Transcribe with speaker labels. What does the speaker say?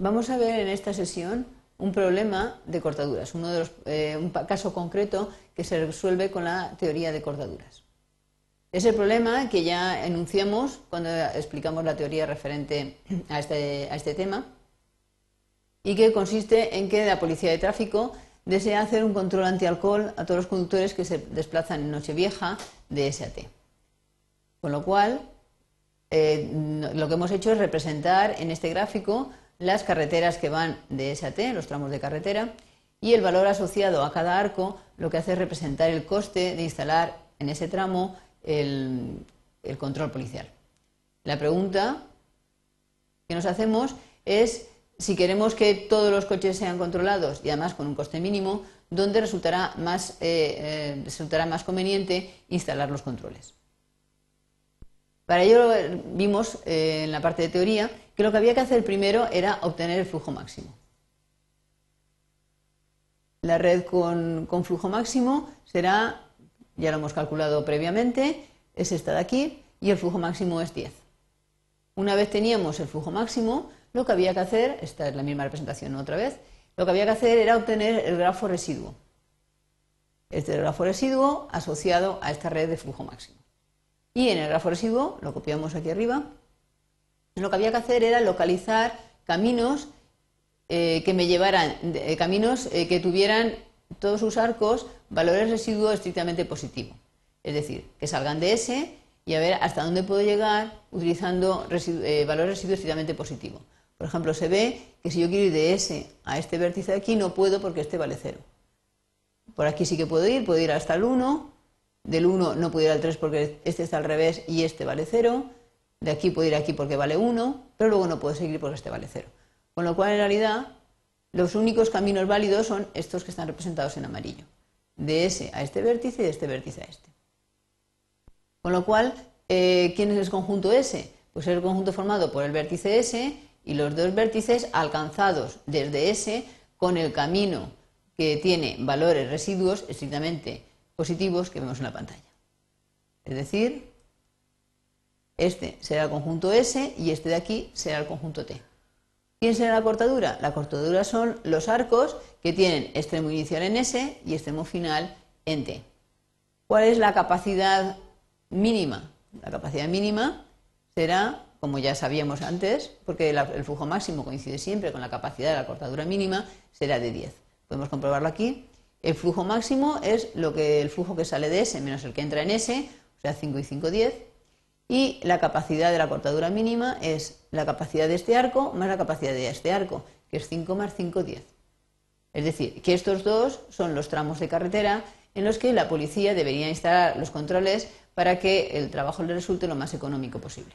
Speaker 1: Vamos a ver en esta sesión un problema de cortaduras, uno de los, eh, un caso concreto que se resuelve con la teoría de cortaduras. Es el problema que ya enunciamos cuando explicamos la teoría referente a este, a este tema y que consiste en que la policía de tráfico desea hacer un control antialcohol a todos los conductores que se desplazan en Nochevieja de SAT. Con lo cual, eh, lo que hemos hecho es representar en este gráfico las carreteras que van de SAT, los tramos de carretera, y el valor asociado a cada arco lo que hace es representar el coste de instalar en ese tramo el, el control policial. La pregunta que nos hacemos es si queremos que todos los coches sean controlados y además con un coste mínimo, ¿dónde resultará más, eh, eh, resultará más conveniente instalar los controles? Para ello vimos eh, en la parte de teoría que lo que había que hacer primero era obtener el flujo máximo. La red con, flujo máximo será, ya lo hemos calculado previamente, es esta de aquí y el flujo máximo es 10. Una vez teníamos el flujo máximo, lo que había que hacer, esta es la misma representación otra vez, lo que había que hacer era obtener el grafo residuo. Este es el grafo residuo asociado a esta red de flujo máximo. Y en el grafo residuo, lo copiamos aquí arriba, lo que había que hacer era localizar caminos eh, que me llevaran, eh, caminos eh, que tuvieran todos sus arcos valores residuos estrictamente positivos. Es decir, que salgan de S y a ver hasta dónde puedo llegar utilizando valores residuos estrictamente positivos. Por ejemplo, se ve que si yo quiero ir de S a este vértice de aquí, no puedo porque este vale 0. Por aquí sí que puedo ir, puedo ir hasta el 1, del 1 no puedo ir al 3 porque este está al revés y este vale 0. De aquí puedo ir aquí porque vale 1, pero luego no puedo seguir porque este vale 0. Con lo cual, en realidad, los únicos caminos válidos son estos que están representados en amarillo. De S a este vértice y de este vértice a este. Con lo cual, eh, ¿quién es el conjunto S? Pues es el conjunto formado por el vértice S y los dos vértices alcanzados desde S con el camino que tiene valores residuos estrictamente positivos que vemos en la pantalla. Es decir, este será el conjunto S y este de aquí será el conjunto T. ¿Quién será la cortadura? La cortadura son los arcos que tienen extremo inicial en S y extremo final en T. ¿Cuál es la capacidad mínima? La capacidad mínima será, como ya sabíamos antes, porque el flujo máximo coincide siempre con la capacidad de la cortadura mínima, será de 10. Podemos comprobarlo aquí. El flujo máximo es lo que el flujo que sale de S menos el que entra en S, o sea, 5 y 5, 10. Y la capacidad de la cortadura mínima es la capacidad de este arco más la capacidad de este arco, que es 5 más 5, 10. Es decir, que estos dos son los tramos de carretera en los que la policía debería instalar los controles para que el trabajo le resulte lo más económico posible.